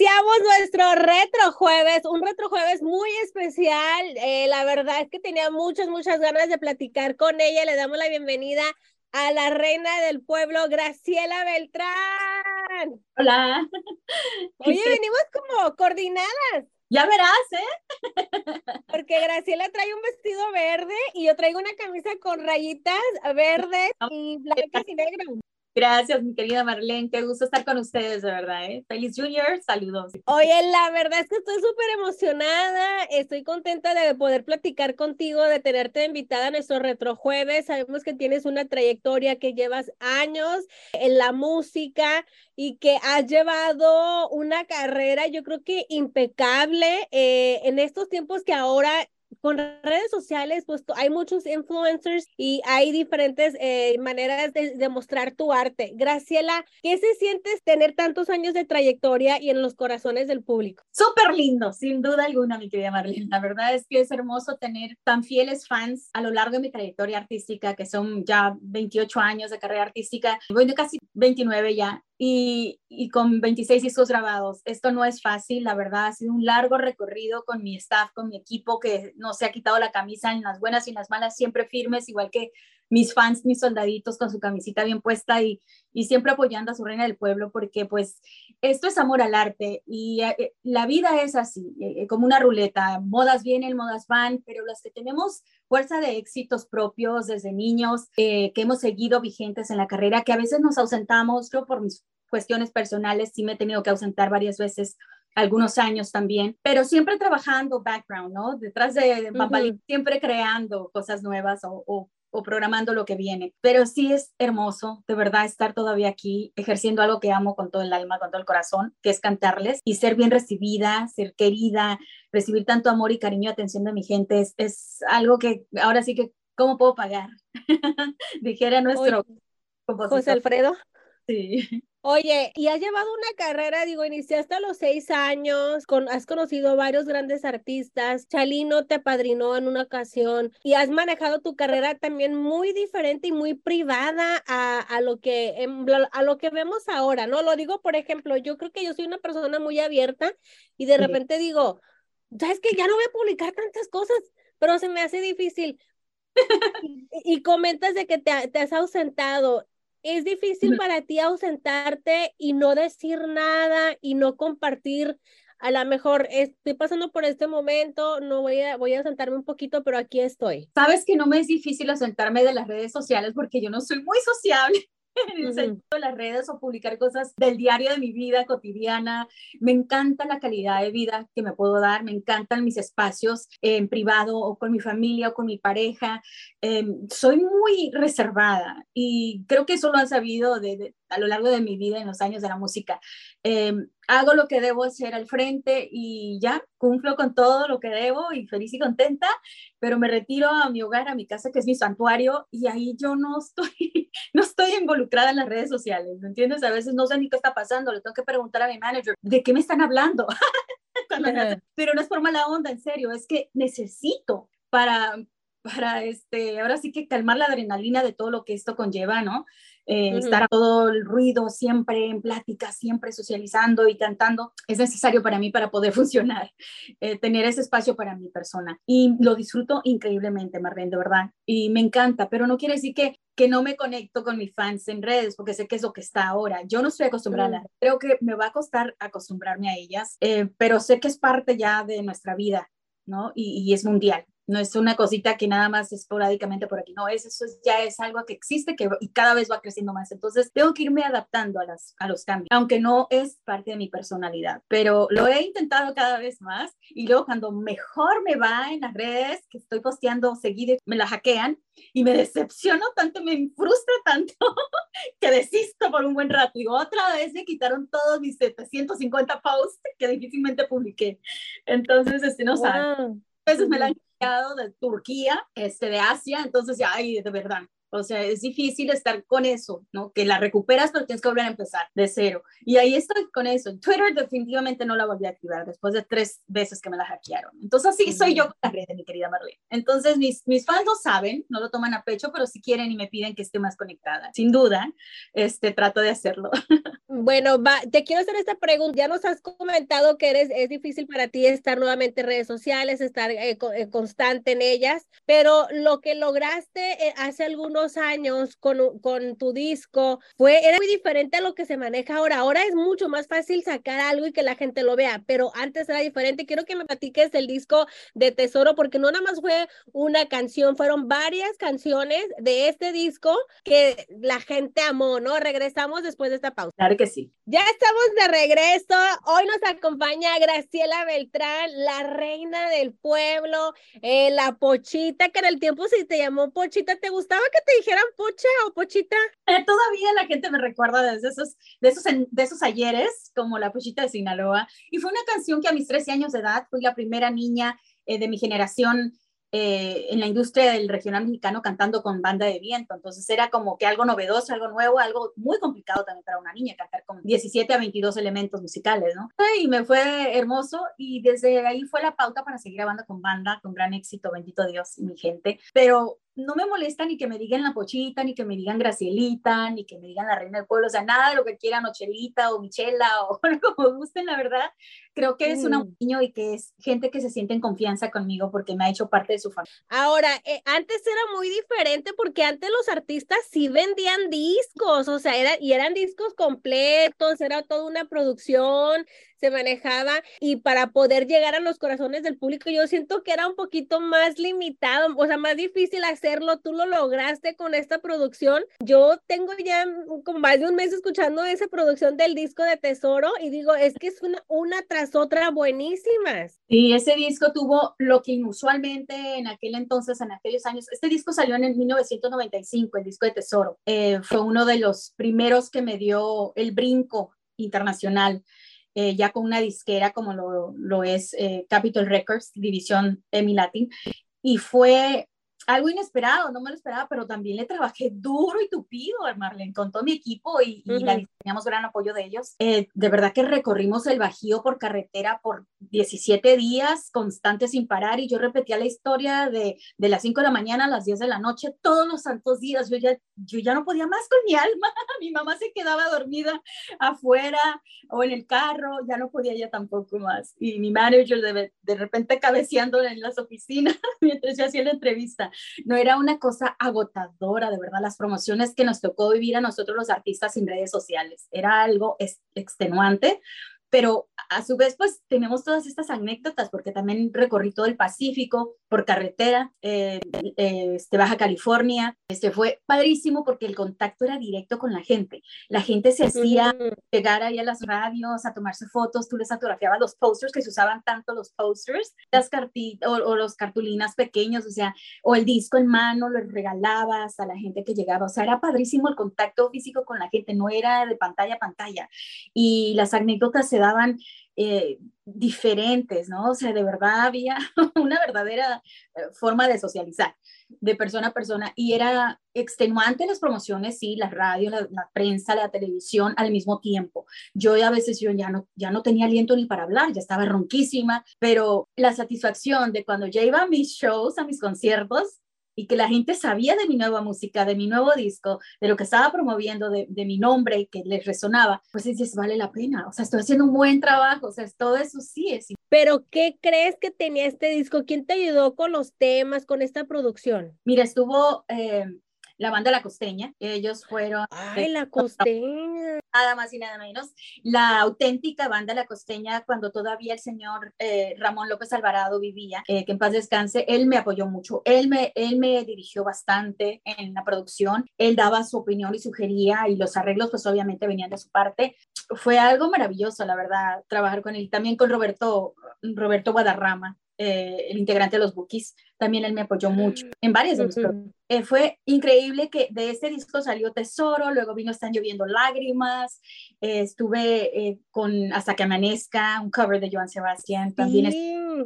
Iniciamos nuestro retro jueves, un retro jueves muy especial. Eh, la verdad es que tenía muchas, muchas ganas de platicar con ella. Le damos la bienvenida a la reina del pueblo, Graciela Beltrán. Hola. Oye, venimos como coordinadas. Ya verás, ¿eh? Porque Graciela trae un vestido verde y yo traigo una camisa con rayitas verdes y blancas y negras. Gracias, mi querida Marlene. Qué gusto estar con ustedes, de verdad. ¿eh? Feliz Junior, saludos. Oye, la verdad es que estoy súper emocionada. Estoy contenta de poder platicar contigo, de tenerte invitada a nuestro retrojueves. Sabemos que tienes una trayectoria que llevas años en la música y que has llevado una carrera, yo creo que impecable eh, en estos tiempos que ahora con redes sociales, pues hay muchos influencers y hay diferentes eh, maneras de, mostrar tu arte. Graciela, ¿qué se sientes tener tantos años de trayectoria y en los corazones del público? Súper lindo, sin duda alguna, mi querida Marlene. La verdad es que es hermoso tener tan fieles fans a lo largo de mi trayectoria artística, que son ya 28 años de carrera artística, de casi 29 ya, y, con 26 discos grabados. Esto no es fácil, la verdad, ha sido un largo recorrido con mi staff, con mi equipo, que no se ha quitado la camisa en las buenas y en las malas, siempre firmes, igual que mis fans, mis soldaditos con su camisita bien puesta y, y siempre apoyando a su reina del pueblo, porque pues esto es amor al arte y eh, la vida es así, eh, como una ruleta, modas vienen, modas van, pero las que tenemos fuerza de éxitos propios desde niños, eh, que hemos seguido vigentes en la carrera, que a veces nos ausentamos, yo por mis cuestiones personales sí me he tenido que ausentar varias veces algunos años también, pero siempre trabajando background, ¿no? Detrás de, de siempre creando cosas nuevas o, o, o, programando lo que viene. Pero sí es hermoso, de verdad, estar todavía aquí ejerciendo algo que amo con todo el alma, con todo el corazón, que es cantarles y ser bien recibida, ser querida, recibir tanto amor y cariño y atención de mi gente. Es, es algo que ahora sí que, ¿cómo puedo pagar? Dijera nuestro... José Alfredo. Sí. Oye, y has llevado una carrera, digo, iniciaste a los seis años, con, has conocido varios grandes artistas, Chalino te apadrinó en una ocasión y has manejado tu carrera también muy diferente y muy privada a, a lo que em, a lo que vemos ahora, ¿no? Lo digo, por ejemplo, yo creo que yo soy una persona muy abierta y de repente digo, sabes que ya no voy a publicar tantas cosas, pero se me hace difícil. y, comentas de que te, te has ausentado ¿Es difícil para ti ausentarte y no decir nada y no compartir? A lo mejor estoy pasando por este momento, no voy a, voy a ausentarme un poquito, pero aquí estoy. Sabes que no me es difícil ausentarme de las redes sociales porque yo no soy muy sociable en el sentido de las redes o publicar cosas del diario de mi vida cotidiana. Me encanta la calidad de vida que me puedo dar, me encantan mis espacios en privado o con mi familia o con mi pareja. Em, soy muy reservada y creo que eso lo han sabido de, a lo largo de mi vida en los años de la música. Em, hago lo que debo hacer al frente y ya cumplo con todo lo que debo y feliz y contenta, pero me retiro a mi hogar, a mi casa, que es mi santuario, y ahí yo no estoy, no estoy involucrada en las redes sociales, ¿me entiendes? A veces no sé ni qué está pasando, le tengo que preguntar a mi manager, ¿de qué me están hablando? pero no es por mala onda, en serio, es que necesito para, para este, ahora sí que calmar la adrenalina de todo lo que esto conlleva, ¿no? Eh, estar todo el ruido siempre en plática, siempre socializando y cantando, es necesario para mí para poder funcionar, eh, tener ese espacio para mi persona. Y lo disfruto increíblemente, Marlene, de verdad. Y me encanta, pero no quiere decir que, que no me conecto con mis fans en redes, porque sé que es lo que está ahora. Yo no estoy acostumbrada, creo que me va a costar acostumbrarme a ellas, eh, pero sé que es parte ya de nuestra vida, ¿no? Y, y es mundial no es una cosita que nada más esporádicamente por aquí, no, es, eso ya es algo que existe que, y cada vez va creciendo más. Entonces, tengo que irme adaptando a, las, a los cambios, aunque no es parte de mi personalidad, pero lo he intentado cada vez más y luego cuando mejor me va en las redes, que estoy posteando seguido, me la hackean y me decepciono tanto, me frustra tanto que desisto por un buen rato. Digo, otra vez me quitaron todos mis 750 posts que difícilmente publiqué. Entonces, este, no sabe. A veces me la han de Turquía, este, de Asia, entonces ya, ay, de verdad, O sea, es difícil estar con eso, ¿no? Que la recuperas, pero tienes que volver a empezar de cero. Y ahí estoy con eso. Twitter definitivamente no la volví a activar después de tres veces que me la hackearon. Entonces, así soy yo con la red, mi querida Marlene. Entonces, mis, mis fans lo saben, no lo toman a pecho, pero si quieren y me piden que esté más conectada, sin duda, este, trato de hacerlo. Bueno, va, te quiero hacer esta pregunta. Ya nos has comentado que eres, es difícil para ti estar nuevamente en redes sociales, estar eh, eh, constante en ellas, pero lo que lograste eh, hace algunos años con, con tu disco fue, era muy diferente a lo que se maneja ahora. Ahora es mucho más fácil sacar algo y que la gente lo vea, pero antes era diferente. Quiero que me platiques del disco de Tesoro, porque no nada más fue una canción, fueron varias canciones de este disco que la gente amó, ¿no? Regresamos después de esta pausa que sí. Ya estamos de regreso. Hoy nos acompaña Graciela Beltrán, la reina del pueblo, eh, la pochita, que en el tiempo si te llamó pochita, ¿te gustaba que te dijeran pocha o pochita? Eh, todavía la gente me recuerda desde esos, de, esos, de esos ayeres, como la pochita de Sinaloa. Y fue una canción que a mis 13 años de edad fui la primera niña eh, de mi generación eh, en la industria del regional mexicano cantando con banda de viento. Entonces era como que algo novedoso, algo nuevo, algo muy complicado también para una niña cantar con 17 a 22 elementos musicales, ¿no? Y me fue hermoso y desde ahí fue la pauta para seguir grabando con banda, con gran éxito, bendito Dios y mi gente. Pero no me molesta ni que me digan la pochita, ni que me digan Gracielita, ni que me digan la reina del pueblo, o sea, nada de lo que quieran, o Chelita, o Michela, o como gusten, la verdad. Creo que es un mm. niño y que es gente que se siente en confianza conmigo porque me ha hecho parte de su familia. Ahora, eh, antes era muy diferente porque antes los artistas sí vendían discos, o sea, era, y eran discos completos, era toda una producción, se manejaba y para poder llegar a los corazones del público yo siento que era un poquito más limitado, o sea, más difícil hacerlo. Tú lo lograste con esta producción. Yo tengo ya como más de un mes escuchando esa producción del disco de Tesoro y digo, es que es una, una tras otra buenísimas. Sí, ese disco tuvo lo que inusualmente en aquel entonces, en aquellos años, este disco salió en el 1995, el disco de Tesoro. Eh, fue uno de los primeros que me dio el brinco internacional. Eh, ya con una disquera como lo, lo es eh, Capitol Records, división Emmy Latin, y fue algo inesperado, no me lo esperaba, pero también le trabajé duro y tupido, Marlene, con todo mi equipo y, teníamos gran apoyo de ellos. Eh, de verdad que recorrimos el Bajío por carretera por 17 días constantes sin parar y yo repetía la historia de, de las 5 de la mañana a las 10 de la noche todos los santos días. Yo ya, yo ya no podía más con mi alma. mi mamá se quedaba dormida afuera o en el carro, ya no podía ya tampoco más. Y mi manager de, de repente cabeceando en las oficinas mientras yo hacía la entrevista no era una cosa agotadora, de verdad, las promociones que nos tocó vivir a nosotros los artistas sin redes sociales. Era algo extenuante, pero a su vez, pues tenemos todas estas anécdotas, porque también recorrí todo el Pacífico por carretera, eh, eh, este, Baja California, este fue padrísimo porque el contacto era directo con la gente. La gente se hacía llegar ahí a las radios a tomarse fotos, tú les fotografiabas los posters que se usaban tanto los posters, las cartitas o, o, los cartulinas pequeños, o sea, o el disco en mano, lo regalabas a la gente que llegaba, o sea, era padrísimo el contacto físico con la gente, no era de pantalla a pantalla. Y las anécdotas se daban eh, diferentes, ¿no? O sea, de verdad había una verdadera eh, forma de socializar de persona a persona y era extenuante las promociones, sí, las radios, la, prensa, la televisión al mismo tiempo. Yo a veces yo ya no, ya no tenía aliento ni para hablar, ya estaba ronquísima, pero la satisfacción de cuando ya iba a mis shows, a mis conciertos, y que la gente sabía de mi nueva música, de mi nuevo disco, de lo que estaba promoviendo, de, mi nombre, que les resonaba, pues dices, vale la pena, o sea, estoy haciendo un buen trabajo, o sea, todo eso sí es. Pero, ¿qué crees que tenía este disco? ¿Quién te ayudó con los temas, con esta producción? Mira, estuvo... Eh, la banda La Costeña. Ellos fueron. ¡Ay, La Costeña! Nada más y nada menos. La auténtica banda La Costeña, cuando todavía el señor eh, Ramón López Alvarado vivía, eh, que en paz descanse, él me apoyó mucho. Él me, él me dirigió bastante en la producción. Él daba su opinión y sugería, y los arreglos, pues obviamente venían de su parte. Fue algo maravilloso, la verdad, trabajar con él. También con Roberto, Roberto Guadarrama, eh, el integrante de los Bookies, también él me apoyó mucho en varias de mis eh, fue increíble que de este disco salió Tesoro, luego vino Están lloviendo lágrimas, eh, estuve con Hasta que amanezca, un cover de Joan Sebastián, también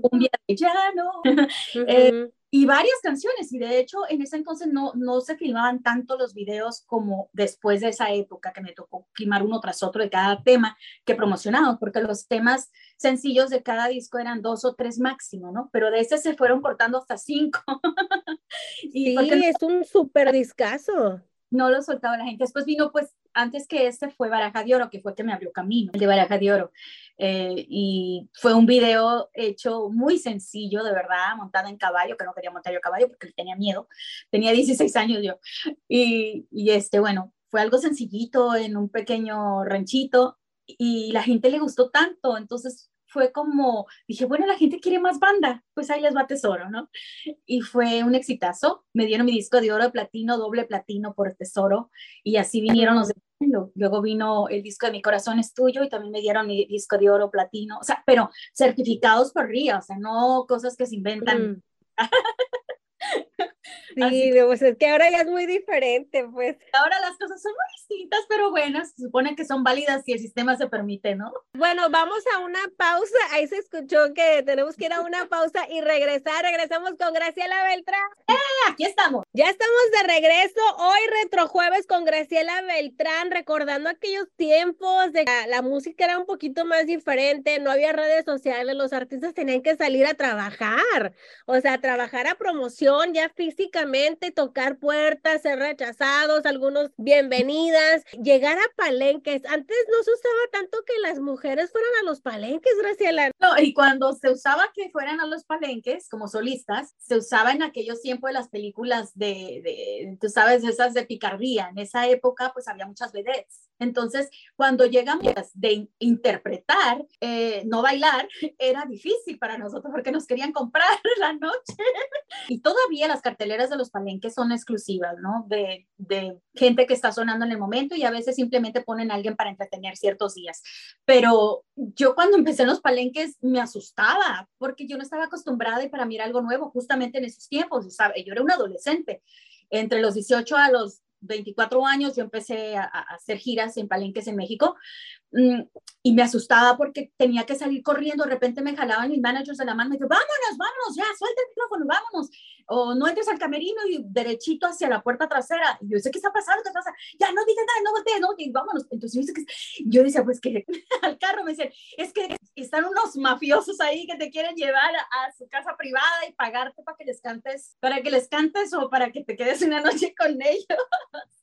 Un día de llano. eh, y varias canciones, y de hecho en ese entonces no, no se filmaban tanto los videos como después de esa época que me tocó filmar uno tras otro de cada tema que promocionamos, porque los temas sencillos de cada disco eran dos o tres máximo, ¿no? Pero de ese se fueron cortando hasta cinco. y sí, es un súper discazo. No lo soltaba la gente. Después vino pues antes que este fue Baraja de Oro, que fue que me abrió camino, el de Baraja de Oro. Eh, y fue un video hecho muy sencillo, de verdad, montado en caballo, que no quería montar yo caballo porque tenía miedo. Tenía 16 años yo. Y, y este, bueno, fue algo sencillito en un pequeño ranchito y la gente le gustó tanto, entonces fue como, dije, bueno, la gente quiere más banda, pues ahí les va Tesoro, ¿no? Y fue un exitazo, me dieron mi disco de oro, platino, doble platino por Tesoro, y así vinieron los de Luego vino el disco de Mi Corazón es Tuyo y también me dieron mi disco de oro platino, o sea, pero certificados por RIA, o sea, no cosas que se inventan. Mm. Sí, pues es que ahora ya es muy diferente, pues. Ahora las cosas son muy distintas, pero buenas, se supone que son válidas si el sistema se permite, ¿no? Bueno, vamos a una pausa, ahí se escuchó que tenemos que ir a una pausa y regresar, regresamos con Graciela Beltrán. ¡Eh! Aquí estamos. Ya estamos de regreso, hoy retrojueves con Graciela Beltrán, recordando aquellos tiempos de la, la música era un poquito más diferente, no había redes sociales, los artistas tenían que salir a trabajar, o sea, trabajar a promoción ya tocar puertas, ser rechazados, algunos bienvenidas, llegar a palenques. Antes no se usaba tanto que las mujeres fueran a los palenques, Graciela. No, y cuando se usaba que fueran a los palenques como solistas, se usaba en aquellos tiempos de las películas de, de tú sabes, esas de picardía. En esa época, pues había muchas vedettes. Entonces, cuando llegamos de interpretar, eh, no bailar, era difícil para nosotros porque nos querían comprar la noche. y todavía las carteleras de los palenques son exclusivas, ¿no? De, de, gente que está sonando en el momento y a veces simplemente ponen a alguien para entretener ciertos días. Pero yo cuando empecé en los palenques me asustaba porque yo no estaba acostumbrada y para mí era algo nuevo justamente en esos tiempos. ¿sabe? Yo era una adolescente. Entre los 18 a los 24 años yo empecé a, hacer giras en palenques en México mm, y me asustaba porque tenía que salir corriendo, de repente me jalaban mis managers de la mano y dijo, vámonos, vámonos, ya, suelta el micrófono, vámonos o no entres al camerino y derechito hacia la puerta trasera. Y yo sé qué está pasando, qué pasa, ya no digas nada, no voltees, no voltees, vámonos. Entonces yo, que, yo decía, pues que al carro me decían, es que están unos mafiosos ahí que te quieren llevar a, a, su casa privada y pagarte para que les cantes, para que les cantes o para que te quedes una noche con ellos.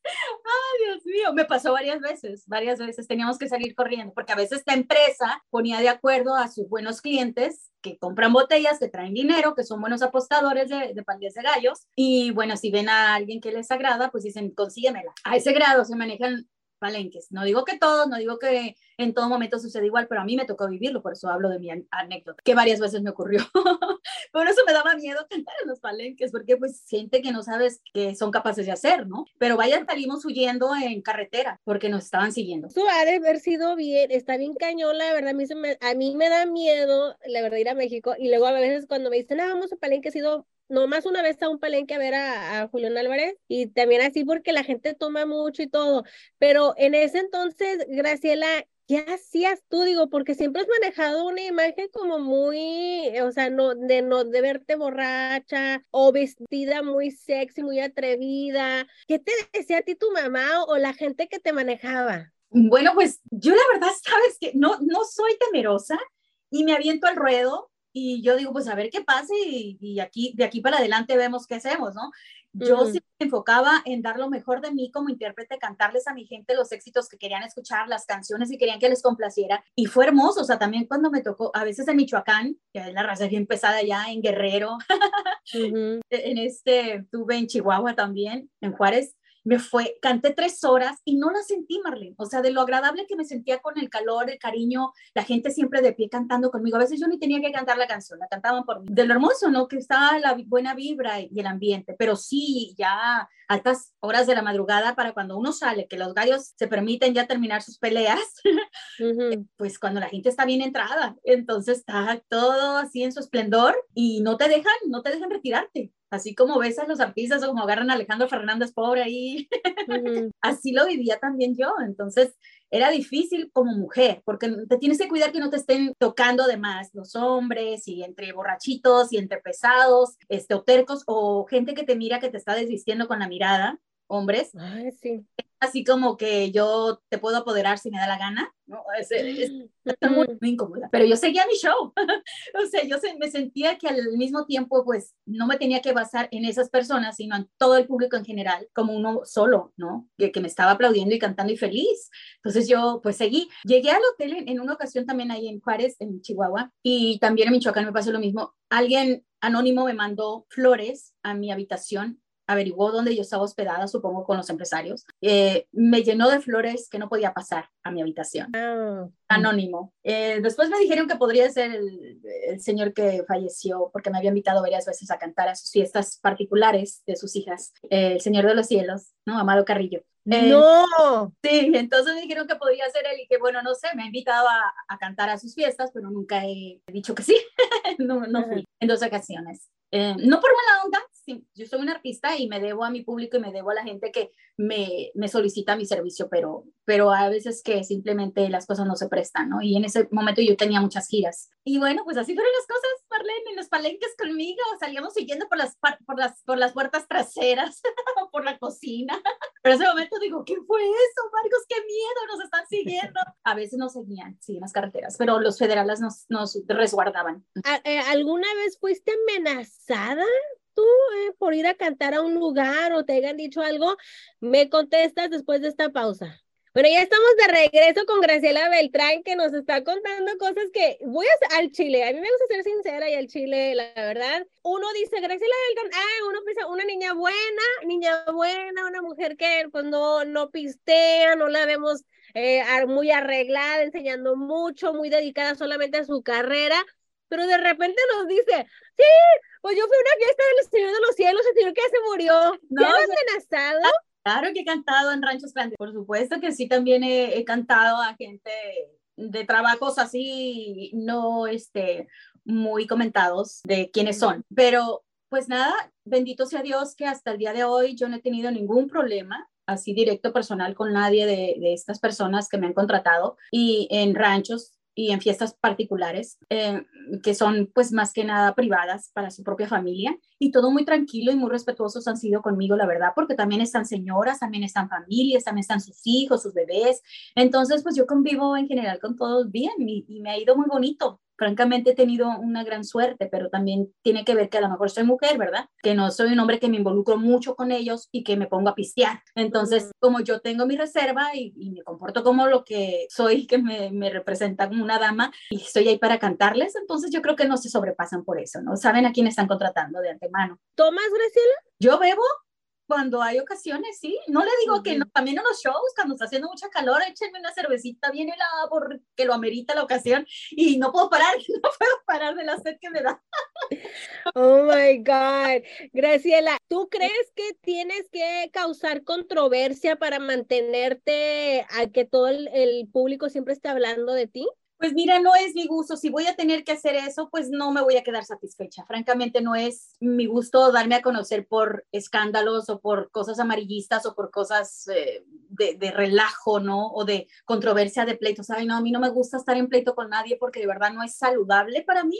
Ay, Dios mío, me pasó varias veces, varias veces teníamos que salir corriendo, porque a veces esta empresa ponía de acuerdo a sus buenos clientes que compran botellas, que traen dinero, que son buenos apostadores de, de pandillas de gallos. Y bueno, si ven a alguien que les agrada, pues dicen, consíguemela. A ese grado se manejan palenques. No digo que todos, no digo que en todo momento sucede igual, pero a mí me tocó vivirlo, por eso hablo de mi anécdota, que varias veces me ocurrió. por eso me daba miedo cantar en los palenques, porque pues gente que no sabes que son capaces de hacer, ¿no? Pero vaya, salimos huyendo en carretera porque nos estaban siguiendo. Eso ha de haber sido bien, está bien cañón, la verdad, a mí, se me, a mí me da miedo, la verdad, ir a México, y luego a veces cuando me dicen, ah, vamos a palenque, he sido nomás una vez a un palenque a ver a, a, Julián Álvarez y también así porque la gente toma mucho y todo, pero en ese entonces, Graciela, ¿qué hacías tú? Digo, porque siempre has manejado una imagen como muy, o sea, no, de no, de verte borracha o vestida muy sexy, muy atrevida. ¿Qué te decía a ti tu mamá o, o la gente que te manejaba? Bueno, pues yo la verdad, sabes que no, no soy temerosa y me aviento al ruedo y yo digo, pues a ver qué pasa y, y, aquí, de aquí para adelante vemos qué hacemos, ¿no? Yo uh -huh. me enfocaba en dar lo mejor de mí como intérprete, cantarles a mi gente los éxitos que querían escuchar, las canciones y querían que les complaciera. Y fue hermoso, o sea, también cuando me tocó, a veces en Michoacán, que es la raza bien pesada ya, en Guerrero, uh -huh. en este, tuve en Chihuahua también, en Juárez, me fue, canté tres horas y no la sentí, Marlene. O sea, de lo agradable que me sentía con el calor, el cariño, la gente siempre de pie cantando conmigo. A veces yo ni tenía que cantar la canción, la cantaban por mí. De lo hermoso, ¿no? Que estaba la buena vibra y el ambiente. Pero sí, ya altas horas de la madrugada para cuando uno sale, que los gallos se permiten ya terminar sus peleas, uh -huh. pues cuando la gente está bien entrada, entonces está todo así en su esplendor y no te dejan, no te dejan retirarte así como ves a los artistas o como agarran a Alejandro Fernández pobre ahí, uh -huh. así lo vivía también yo, entonces era difícil como mujer, porque te tienes que cuidar que no te estén tocando de más los hombres y entre borrachitos y entre pesados, este, o tercos, o gente que te mira que te está desvistiendo con la mirada, hombres. Ay, sí así como que yo te puedo apoderar si me da la gana, ¿no? Es, es, muy, muy, incómoda. Pero yo seguía mi show. o sea, yo se, me sentía que al mismo tiempo, pues, no me tenía que basar en esas personas, sino en todo el público en general, como uno solo, ¿no? Que, que me estaba aplaudiendo y cantando y feliz. Entonces yo, pues, seguí. Llegué al hotel en, en una ocasión también ahí en Juárez, en Chihuahua, y también en Michoacán me pasó lo mismo. Alguien anónimo me mandó flores a mi habitación averiguó dónde yo estaba hospedada, supongo con los empresarios, eh, me llenó de flores que no podía pasar a mi habitación. Ah. Anónimo. Eh, después me dijeron que podría ser el, el, señor que falleció porque me había invitado varias veces a cantar a sus fiestas particulares de sus hijas, eh, el Señor de los Cielos, ¿no? Amado Carrillo. no. Sí, entonces me dijeron que podría ser él y que bueno, no sé, me ha invitado a, a cantar a sus fiestas, pero nunca he dicho que sí. no, no fui en dos ocasiones. Eh, no por mala onda, yo soy un artista y me debo a mi público y me debo a la gente que me, me, solicita mi servicio, pero, pero a veces que simplemente las cosas no se prestan, ¿no? Y en ese momento yo tenía muchas giras. Y bueno, pues así fueron las cosas, Marlene, en los palenques conmigo, salíamos siguiendo por las, por las, por las puertas traseras, por la cocina. Pero en ese momento digo, ¿qué fue eso, Marcos? ¡Qué miedo! Nos están siguiendo. A veces nos seguían, sí, en las carreteras, pero los federales nos, nos resguardaban. Eh, ¿Alguna vez fuiste amenazada tú eh, por ir a cantar a un lugar o te hayan dicho algo, me contestas después de esta pausa. Bueno, ya estamos de regreso con Graciela Beltrán, que nos está contando cosas que voy a al Chile. A mí me gusta ser sincera y al Chile, la verdad. Uno dice Graciela Beltrán, ah, uno piensa una niña buena, niña buena, una mujer que pues no, no pistea, no la vemos eh, muy arreglada, enseñando mucho, muy dedicada solamente a su carrera pero de repente nos dice, sí, pues yo fui a una fiesta del Señor de los Cielos, el Señor que se murió. ¿No has amenazado? Claro que he cantado en ranchos grandes. Por supuesto que sí, también he, he cantado a gente de trabajos así, no este, muy comentados de quiénes son. Pero pues nada, bendito sea Dios que hasta el día de hoy yo no he tenido ningún problema así directo personal con nadie de, de estas personas que me han contratado y en ranchos y en fiestas particulares, eh, que son pues más que nada privadas para su propia familia. Y todo muy tranquilo y muy respetuosos han sido conmigo, la verdad, porque también están señoras, también están familias, también están sus hijos, sus bebés. Entonces, pues yo convivo en general con todos bien y, y me ha ido muy bonito francamente he tenido una gran suerte, pero también tiene que ver que a lo mejor soy mujer, ¿verdad? Que no soy un hombre que me involucro mucho con ellos y que me pongo a pistear. Entonces, como yo tengo mi reserva y, y me comporto como lo que soy, que me, me, representa como una dama y estoy ahí para cantarles, entonces yo creo que no se sobrepasan por eso, ¿no? Saben a quién están contratando de antemano. ¿Tomas, Graciela? Yo bebo, cuando hay ocasiones, sí. No le digo uh -huh. que no, también en los shows, cuando está haciendo mucha calor, échenme una cervecita bien helada porque lo amerita la ocasión y no puedo parar, no puedo parar de la sed que me da. Oh my God. Graciela, ¿tú crees que tienes que causar controversia para mantenerte a que todo el, el público siempre esté hablando de ti? Pues mira, no es mi gusto. Si voy a tener que hacer eso, pues no me voy a quedar satisfecha. Francamente, no es mi gusto darme a conocer por escándalos o por cosas amarillistas o por cosas eh, de, de, relajo, ¿no? O de controversia de pleitos. Ay, no, a mí no me gusta estar en pleito con nadie porque de verdad no es saludable para mí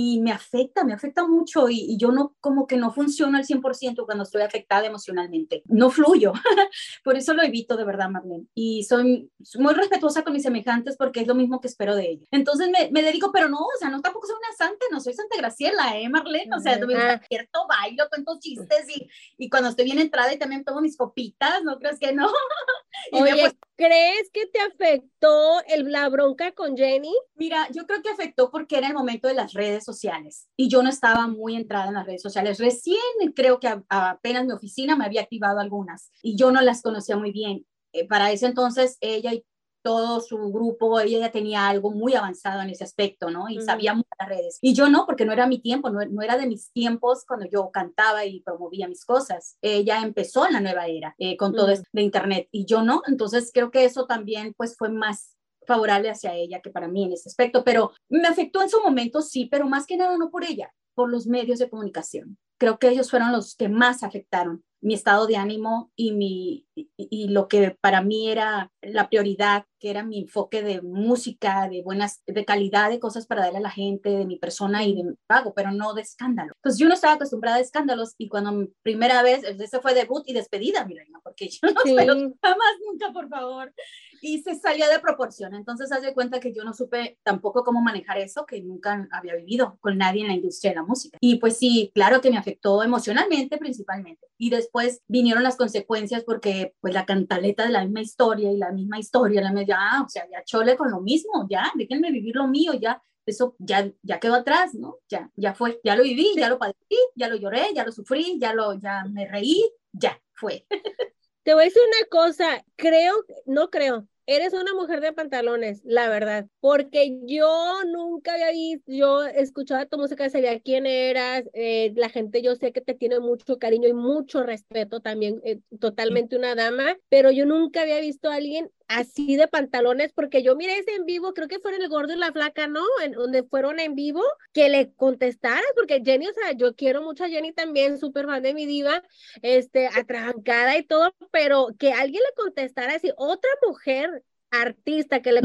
y me afecta, me afecta mucho y, y, yo no, como que no funciono al 100% cuando estoy afectada emocionalmente, no fluyo, por eso lo evito de verdad, Marlene, y soy, muy respetuosa con mis semejantes porque es lo mismo que espero de ellos. Entonces me, me, dedico, pero no, o sea, no tampoco soy una santa, no soy Santa Graciela, ¿eh, Marlene? O sea, me despierto, bailo, cuento chistes y, y cuando estoy bien entrada y también tomo mis copitas, ¿no crees que no? Oye, pues, ¿crees que te afectó el, la bronca con Jenny? Mira, yo creo que afectó porque era el momento de las redes sociales y yo no estaba muy entrada en las redes sociales. Recién creo que a, a apenas mi oficina me había activado algunas y yo no las conocía muy bien. Eh, para ese entonces ella y todo su grupo, ella ya tenía algo muy avanzado en ese aspecto, ¿no? Y mm. sabía muchas redes. Y yo no, porque no era mi tiempo, no, no, era de mis tiempos cuando yo cantaba y promovía mis cosas. Ella empezó en la nueva era eh, con todo mm. esto de Internet y yo no. Entonces creo que eso también pues fue más favorable hacia ella que para mí en ese aspecto, pero me afectó en su momento, sí, pero más que nada no por ella, por los medios de comunicación. Creo que ellos fueron los que más afectaron mi estado de ánimo y, mi, y, lo que para mí era la prioridad, que era mi enfoque de música, de buenas, de calidad de cosas para darle a la gente, de mi persona y de mi pago, pero no de escándalo. Entonces yo no estaba acostumbrada a escándalos y cuando primera vez, ese fue debut y despedida, mi reina, porque yo no espero jamás, nunca, por favor. Y se salió de proporción. Entonces, haz de cuenta que yo no supe tampoco cómo manejar eso, que nunca había vivido con nadie en la industria de la música. Y pues sí, claro que me afectó emocionalmente principalmente. Y después vinieron las consecuencias porque pues la cantaleta de la misma historia y la misma historia, la ya, o sea, ya chole con lo mismo, ya, déjenme vivir lo mío, ya, eso ya, ya quedó atrás, ¿no? Ya, ya fue, ya lo viví, ya lo padecí, ya lo lloré, ya lo sufrí, ya lo, ya me reí, ya fue. Te voy a decir una cosa, creo, no creo, eres una mujer de pantalones, la verdad, porque yo nunca había visto, yo escuchaba tu música, sabía quién eras, eh, la gente yo sé que te tiene mucho cariño y mucho respeto también, eh, totalmente una dama, pero yo nunca había visto a alguien así de pantalones, porque yo miré ese en vivo, creo que fue en el gordo y la flaca, ¿no? En donde fueron en vivo, que le contestaras, porque Jenny, o sea, yo quiero mucho a Jenny también, súper fan de mi diva, este, atrancada y todo, pero que alguien le contestara así, otra mujer artista que le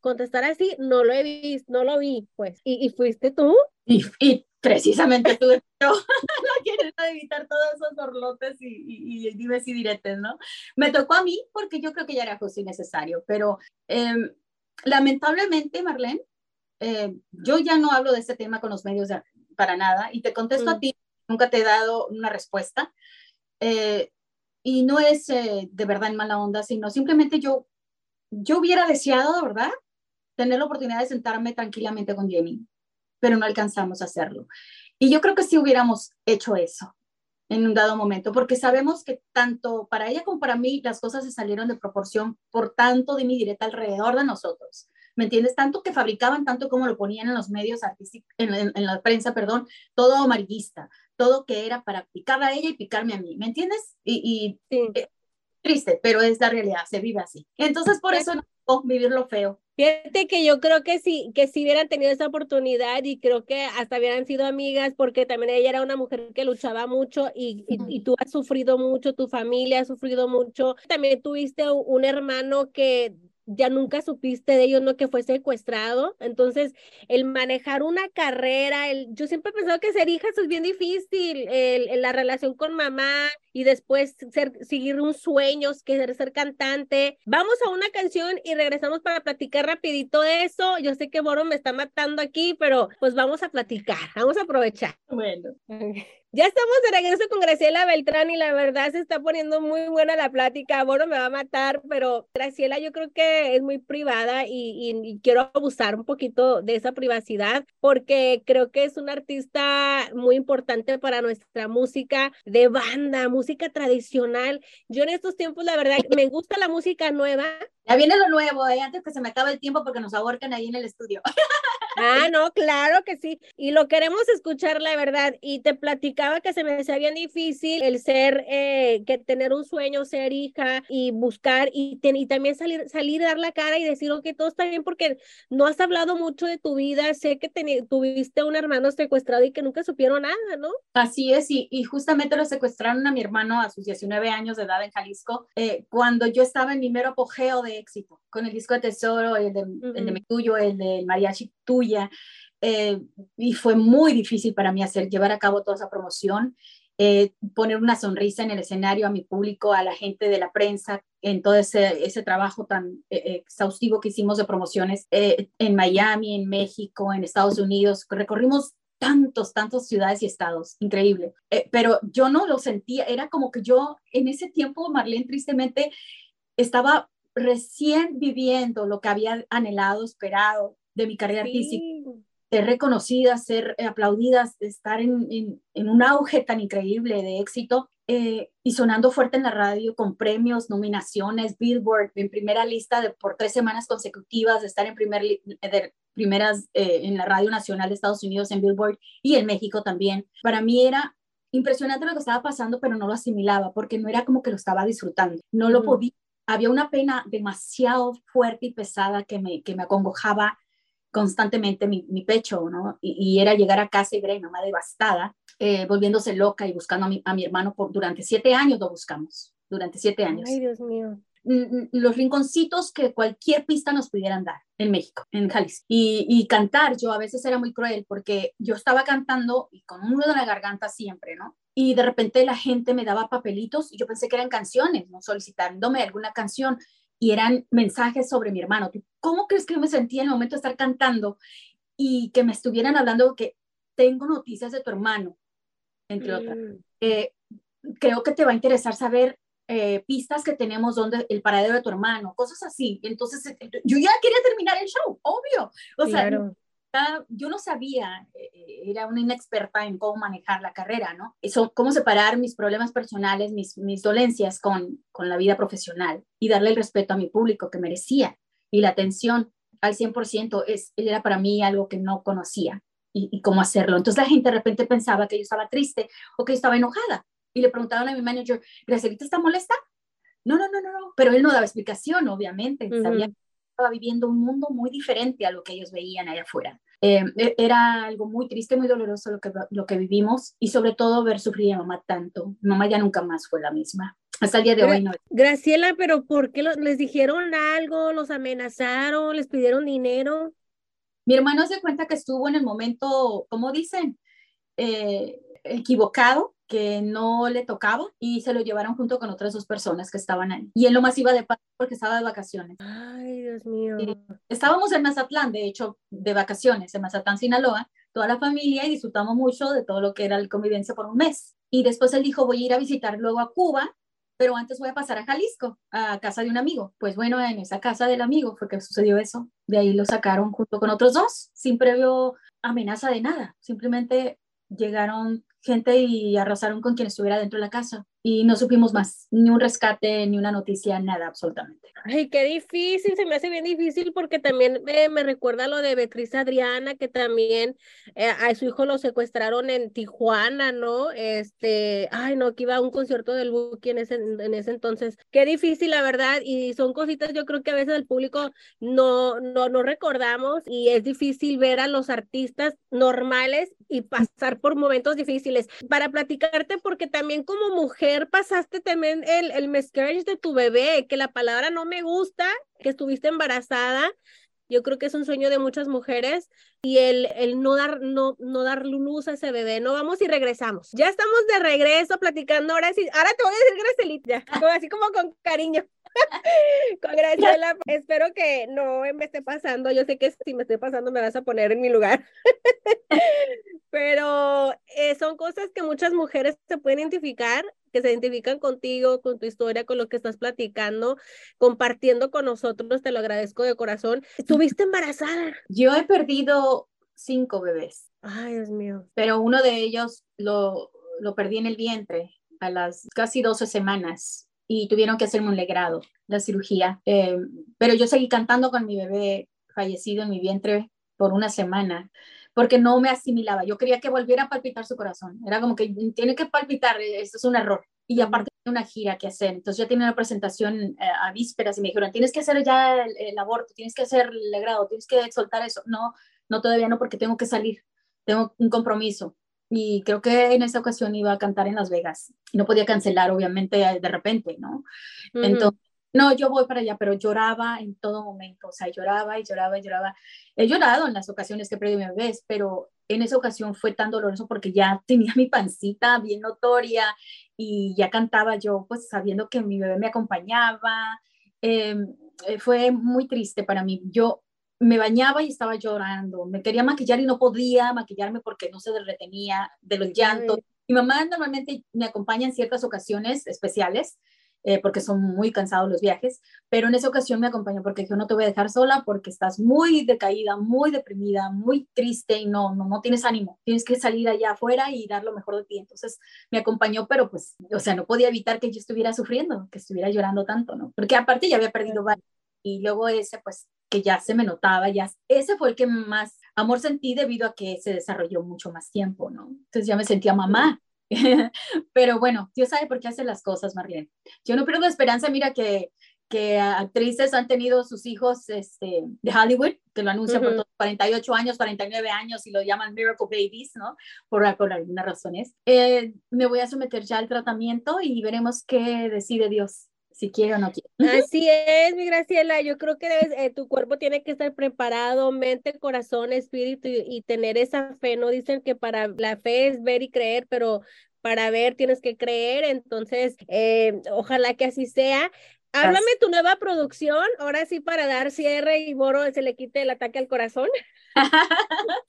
contestara así, no lo he visto, no lo vi, pues. ¿Y, fuiste tú? Y, y precisamente tú, yo quiero evitar todos esos orlotes y, y, y, dimes y diretes, ¿no? Me tocó a mí porque yo creo que ya era justo y necesario, pero em, lamentablemente, Marlene, eh, yo ya no hablo de este tema con los medios para nada y te contesto a mm. ti, nunca te he dado una respuesta. Eh, y no es eh, de verdad en mala onda, sino simplemente yo yo hubiera deseado, ¿verdad? Tener la oportunidad de sentarme tranquilamente con Jenny, pero no alcanzamos a hacerlo. Y yo creo que sí hubiéramos hecho eso en un dado momento, porque sabemos que tanto para ella como para mí las cosas se salieron de proporción por tanto de mi directa alrededor de nosotros. ¿Me entiendes? Tanto que fabricaban, tanto como lo ponían en los medios artísticos, en, la prensa, perdón, todo amarillista, todo que era para picar a ella y picarme a mí, ¿me entiendes? Y, eh, triste, pero es la realidad, se vive así. Entonces, por eso no vivir lo feo. Fíjate que yo creo que sí, que sí hubieran tenido esa oportunidad y creo que hasta hubieran sido amigas porque también ella era una mujer que luchaba mucho y, y, tú has sufrido mucho, tu familia ha sufrido mucho. También tuviste un hermano que ya nunca supiste de ellos, ¿no? Que fue secuestrado. Entonces, el manejar una carrera, el, yo siempre he pensado que ser hija es bien difícil, el, la relación con mamá y después ser, seguir un sueño, que ser, ser cantante. Vamos a una canción y regresamos para platicar rapidito de eso. Yo sé que Moro me está matando aquí, pero pues vamos a platicar, vamos a aprovechar. Bueno. Ya estamos de regreso con Graciela Beltrán y la verdad se está poniendo muy buena la plática. Bueno, me va a matar, pero Graciela yo creo que es muy privada y, quiero abusar un poquito de esa privacidad porque creo que es una artista muy importante para nuestra música de banda, música tradicional. Yo en estos tiempos, la verdad, me gusta la música nueva. Ya viene lo nuevo, eh, antes que se me acabe el tiempo porque nos ahorcan ahí en el estudio. Ah, no, claro que sí. Y lo queremos escuchar, la verdad. Y te platicaba que se me hacía bien difícil el ser, eh, que tener un sueño, ser hija y buscar y, y también salir, salir, dar la cara y decir, ok, todo está bien porque no has hablado mucho de tu vida. Sé que tuviste un hermano secuestrado y que nunca supieron nada, ¿no? Así es, y, y justamente lo secuestraron a mi hermano a sus 19 años de edad en Jalisco, eh, cuando yo estaba en mi mero apogeo de éxito, con el disco de Tesoro, el de, el de Mi Tuyo, el de Mariachi Tuya, eh, y fue muy difícil para mí hacer, llevar a cabo toda esa promoción, eh, poner una sonrisa en el escenario a mi público, a la gente de la prensa, en todo ese, ese trabajo tan eh, exhaustivo que hicimos de promociones en Miami, en México, en Estados Unidos. Recorrimos tantos, tantos ciudades y estados, increíble. pero yo no lo sentía, era como que yo en ese tiempo, Marlene, tristemente, estaba recién viviendo lo que había anhelado, esperado de mi carrera artística, ser reconocida, ser aplaudida, estar en, en, un auge tan increíble de éxito eh, y sonando fuerte en la radio con premios, nominaciones, Billboard, en primera lista de, por tres semanas consecutivas, de estar en primer, de primeras eh, en la Radio Nacional de Estados Unidos, en Billboard y en México también. Para mí era impresionante lo que estaba pasando, pero no lo asimilaba porque no era como que lo estaba disfrutando, no lo podía había una pena demasiado fuerte y pesada que me, que me acongojaba, constantemente mi, mi pecho, ¿no? Y, era llegar a casa y ver a mi mamá devastada, eh, volviéndose loca y buscando a mi, a mi hermano por durante siete años lo buscamos, durante siete años. Ay, Dios mío los rinconcitos que cualquier pista nos pudieran dar en México, en Jalisco. Y, y, cantar, yo a veces era muy cruel porque yo estaba cantando y con un nudo en la garganta siempre, ¿no? Y de repente la gente me daba papelitos y yo pensé que eran canciones, ¿no? Solicitándome alguna canción y eran mensajes sobre mi hermano. ¿Cómo crees que yo me sentía en el momento de estar cantando y que me estuvieran hablando que tengo noticias de tu hermano, entre otras? Mm. Eh, creo que te va a interesar saber eh, pistas que tenemos donde el paradero de tu hermano, cosas así. Entonces, eh, yo ya quería terminar el show, obvio. O sea, yo no sabía, eh, era una inexperta en cómo manejar la carrera, ¿no? Eso, cómo separar mis problemas personales, mis, mis dolencias con, con la vida profesional y darle el respeto a mi público que merecía y la atención al 100% es, era para mí algo que no conocía y, y cómo hacerlo. Entonces la gente de repente pensaba que yo estaba triste o que yo estaba enojada y le preguntaban a mi manager, ¿Gracielita está molesta? No, no, no, no, no, pero él no daba explicación, obviamente, sabía que estaba viviendo un mundo muy diferente a lo que ellos veían allá afuera. Eh, e, era algo muy triste, muy doloroso lo que, lo que vivimos y sobre todo ver sufrir a mamá tanto. Mamá ya nunca más fue la misma. Hasta el día de hoy no. Graciela, pero ¿por qué les dijeron algo? ¿Los amenazaron? ¿Les pidieron dinero? Mi hermano se cuenta que estuvo en el momento, como dicen, eh, equivocado que no le tocaba y se lo llevaron junto con otras dos personas que estaban ahí. Y él lo más iba de paz porque estaba de vacaciones. Ay, Dios mío. estábamos en Mazatlán, de hecho, de vacaciones, en Mazatlán, Sinaloa, toda la familia y disfrutamos mucho de todo lo que era la convivencia por un mes. Y después él dijo, voy a ir a visitar luego a Cuba, pero antes voy a pasar a Jalisco, a casa de un amigo. Pues bueno, en esa casa del amigo fue que sucedió eso. De ahí lo sacaron junto con otros dos, sin previo amenaza de nada. Simplemente llegaron gente y arrasaron con quien estuviera dentro de la casa y no supimos más, ni un rescate, ni una noticia, nada absolutamente. Ay, qué difícil, se me hace bien difícil porque también eh, me recuerda lo de Beatriz Adriana, que también eh, a su hijo lo secuestraron en Tijuana, ¿no? Este, ay, no, que iba a un concierto del Buki en ese, en ese entonces. Qué difícil, la verdad, y son cositas yo creo que a veces el público no, no, no recordamos y es difícil ver a los artistas normales y pasar por momentos difíciles. Para platicarte, porque también como mujer pasaste también el, el miscarriage de tu bebé, que la palabra no me gusta, que estuviste embarazada. Yo creo que es un sueño de muchas mujeres y el, el no, dar, no, no dar luz a ese bebé. No vamos y regresamos. Ya estamos de regreso platicando. Ahora sí, ahora te voy a decir Gracelita, así como con cariño. con Graciela, espero que no me esté pasando. Yo sé que si me esté pasando me vas a poner en mi lugar. Pero eh, son cosas que muchas mujeres se pueden identificar que se identifican contigo, con tu historia, con lo que estás platicando, compartiendo con nosotros, te lo agradezco de corazón. ¿Estuviste embarazada? Yo he perdido cinco bebés. Ay, Dios mío. Pero uno de ellos lo, lo perdí en el vientre a las casi 12 semanas y tuvieron que hacerme un legrado, la cirugía. Eh, pero yo seguí cantando con mi bebé fallecido en mi vientre por una semana porque no me asimilaba. Yo quería que volviera a palpitar su corazón. Era como que tiene que palpitar, esto es un error. Y aparte una gira que hacer. Entonces ya tenía una presentación eh, a vísperas y me dijeron, tienes que hacer ya el, aborto, tienes que hacer el legrado, tienes que soltar eso. No, no todavía no, porque tengo que salir, tengo un compromiso. Y creo que en esa ocasión iba a cantar en Las Vegas. Y no podía cancelar, obviamente, de repente, ¿no? Entonces no, yo voy para allá, pero lloraba en todo momento, o sea, lloraba y lloraba y lloraba. He llorado en las ocasiones que perdí mi bebé, pero en esa ocasión fue tan doloroso porque ya tenía mi pancita bien notoria y ya cantaba yo, pues sabiendo que mi bebé me acompañaba. Em, eh, fue muy triste para mí. Yo me bañaba y estaba llorando. Me quería maquillar y no podía maquillarme porque no se retenía de los llantos. Mi mamá normalmente me acompaña en ciertas ocasiones especiales eh, porque son muy cansados los viajes, pero en esa ocasión me acompañó porque yo no te voy a dejar sola porque estás muy decaída, muy deprimida, muy triste y no, no, no tienes ánimo, tienes que salir allá afuera y dar lo mejor de ti. Entonces me acompañó, pero pues, o sea, no podía evitar que yo estuviera sufriendo, que estuviera llorando tanto, ¿no? Porque aparte ya había perdido varios y luego ese, pues, que ya se me notaba, ya, ese fue el que más amor sentí debido a que se desarrolló mucho más tiempo, ¿no? Entonces ya me sentía mamá Pero bueno, Dios sabe por qué hace las cosas, Marlene. Yo no pierdo esperanza, mira que que actrices han tenido sus hijos este, de Hollywood, que lo anuncian por todos, 48 años, 49 años y lo llaman Miracle Babies, ¿no? Por, por algunas razones. Eh, me voy a someter ya al tratamiento y veremos qué decide Dios si quiere o no quiere. Así es, mi Graciela, yo creo que eh, tu cuerpo tiene que estar preparado, mente, corazón, espíritu y, y, tener esa fe, ¿no? Dicen que para la fe es ver y creer, pero para ver tienes que creer, entonces eh, ojalá que así sea. Háblame tu nueva producción, ahora sí para dar cierre y Boro se le quite el ataque al corazón.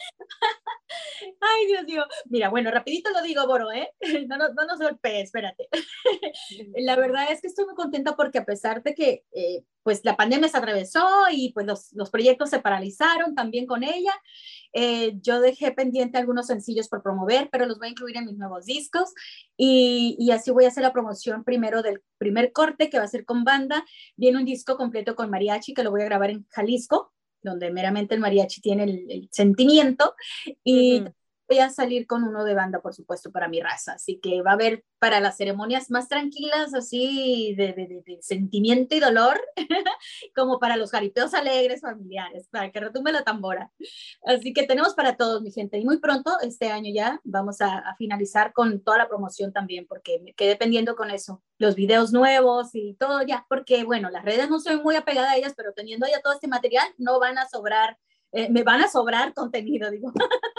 Ay, Dios mío. Mira, bueno, rapidito lo digo, Boro, ¿eh? No, no, no nos golpees, espérate. La verdad es que estoy muy contenta porque a pesar de que eh, pues la pandemia se atravesó y pues los, los proyectos se paralizaron también con ella, eh, yo dejé pendiente algunos sencillos por promover, pero los voy a incluir en mis nuevos discos. Y, y, así voy a hacer la promoción primero del primer corte que va a ser con banda. Viene un disco completo con mariachi que lo voy a grabar en Jalisco, donde meramente el mariachi tiene el, sentimiento. Y voy a salir con uno de banda, por supuesto, para mi raza. Así que va a haber para las ceremonias más tranquilas, así de, de, de, de sentimiento y dolor, como para los jaripeos alegres familiares, para que retumbe la tambora. Así que tenemos para todos, mi gente. Y muy pronto, este año ya, vamos a, a finalizar con toda la promoción también, porque me quedé pendiendo con eso. Los videos nuevos y todo ya, porque bueno, las redes no soy muy apegada a ellas, pero teniendo ya todo este material, no van a sobrar eh, me van a sobrar contenido, digo.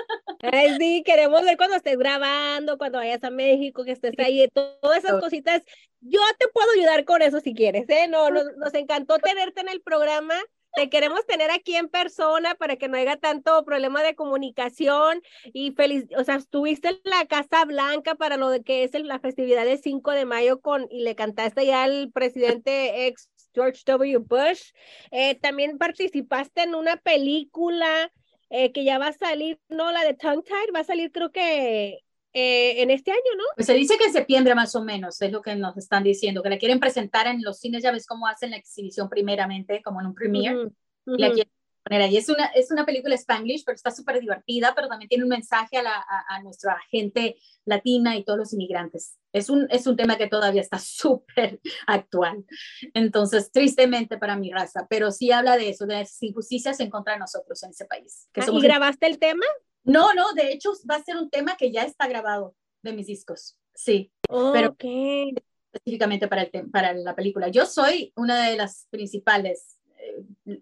Ay, sí, queremos ver cuando estés grabando, cuando vayas a México, que estés ahí, todas esas cositas. Yo te puedo ayudar con eso si quieres, ¿eh? No, nos, nos encantó tenerte en el programa. Te queremos tener aquí en persona para que no haya tanto problema de comunicación y feliz, o sea, estuviste en la Casa Blanca para lo de que es la festividad del 5 de mayo con y le cantaste ya al presidente ex George W. Bush. Eh, también participaste en una película eh, que ya va a salir, no, la de Tongue Tied, va a salir creo que eh, en este año, ¿no? Pues se dice que en septiembre más o menos, es lo que nos están diciendo, que la quieren presentar en los cines, ya ves cómo hacen la exhibición primeramente, como en un premiere, uh -huh, uh -huh. la quieren poner ahí. Es una, es una película spanglish, pero está súper divertida, pero también tiene un mensaje a, la, a, a, nuestra gente latina y todos los inmigrantes. Es un, es un tema que todavía está súper actual. Entonces, tristemente para mi raza, pero sí habla de eso, de las injusticias en contra de nosotros en ese país. Que somos ¿Y grabaste el tema? No, no, de hecho va a ser un tema que ya está grabado de mis discos, sí. Oh, pero okay. específicamente para, el para la película. Yo soy una de las principales,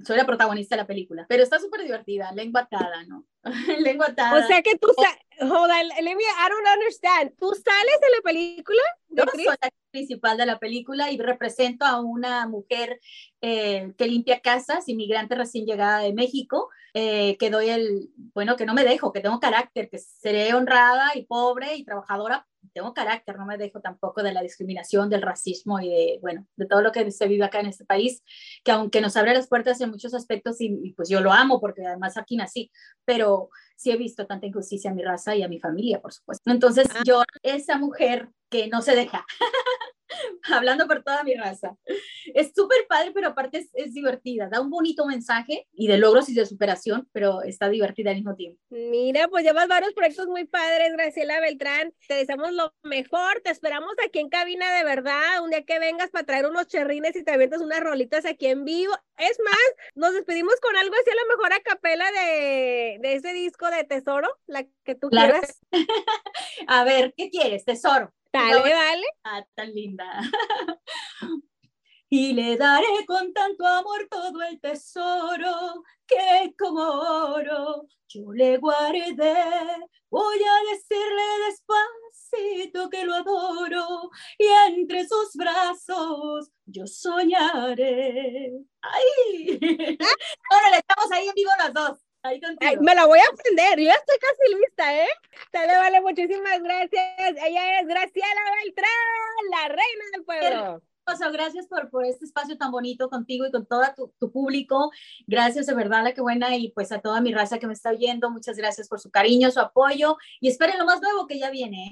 soy la protagonista de la película, pero está súper divertida, lengua atada, ¿no? lengua atada. O sea que tú, oh. hold on, let me, I don't understand. ¿Tú sales de la película? ¿De Yo soy la principal de la película y represento a una mujer eh, que limpia casas, inmigrante recién llegada de México, eh, que doy el, bueno, que no me dejo, que tengo carácter, que seré honrada y pobre y trabajadora, tengo carácter, no me dejo tampoco de la discriminación, del racismo y de, bueno, de todo lo que se vive acá en este país, que aunque nos abre las puertas en muchos aspectos y, y pues yo lo amo porque además aquí nací, pero sí he visto tanta injusticia a mi raza y a mi familia, por supuesto. Entonces ah. yo, esa mujer que no se deja, hablando por toda mi raza. Es súper padre, pero aparte es, es, divertida, da un bonito mensaje y de logros y de superación, pero está divertida al mismo tiempo. Mira, pues llevas varios proyectos muy padres, Graciela Beltrán. Te deseamos lo mejor, te esperamos aquí en cabina de verdad, un día que vengas para traer unos cherrines y te avientas unas rolitas aquí en vivo. Es más, nos despedimos con algo así a lo mejor a capela de, de ese disco de Tesoro, la que tú claro. quieras. a ver, ¿qué quieres? Tesoro. Dale, dale. Ah, tan linda. y le daré con tanto amor todo el tesoro que como oro yo le guardé. Voy a decirle despacito que lo adoro y entre sus brazos yo soñaré. ¡Ay! Ahora le estamos ahí en vivo las dos. Ay, me la voy a aprender, yo ya estoy casi lista, ¿eh? Te vale, muchísimas gracias. Ella es Graciela Beltrán, la reina del pueblo. Gracias por, por este espacio tan bonito contigo y con todo tu, tu, público. Gracias de verdad, la que buena, y pues a toda mi raza que me está oyendo. Muchas gracias por su cariño, su apoyo y esperen lo más nuevo que ya viene. ¿eh?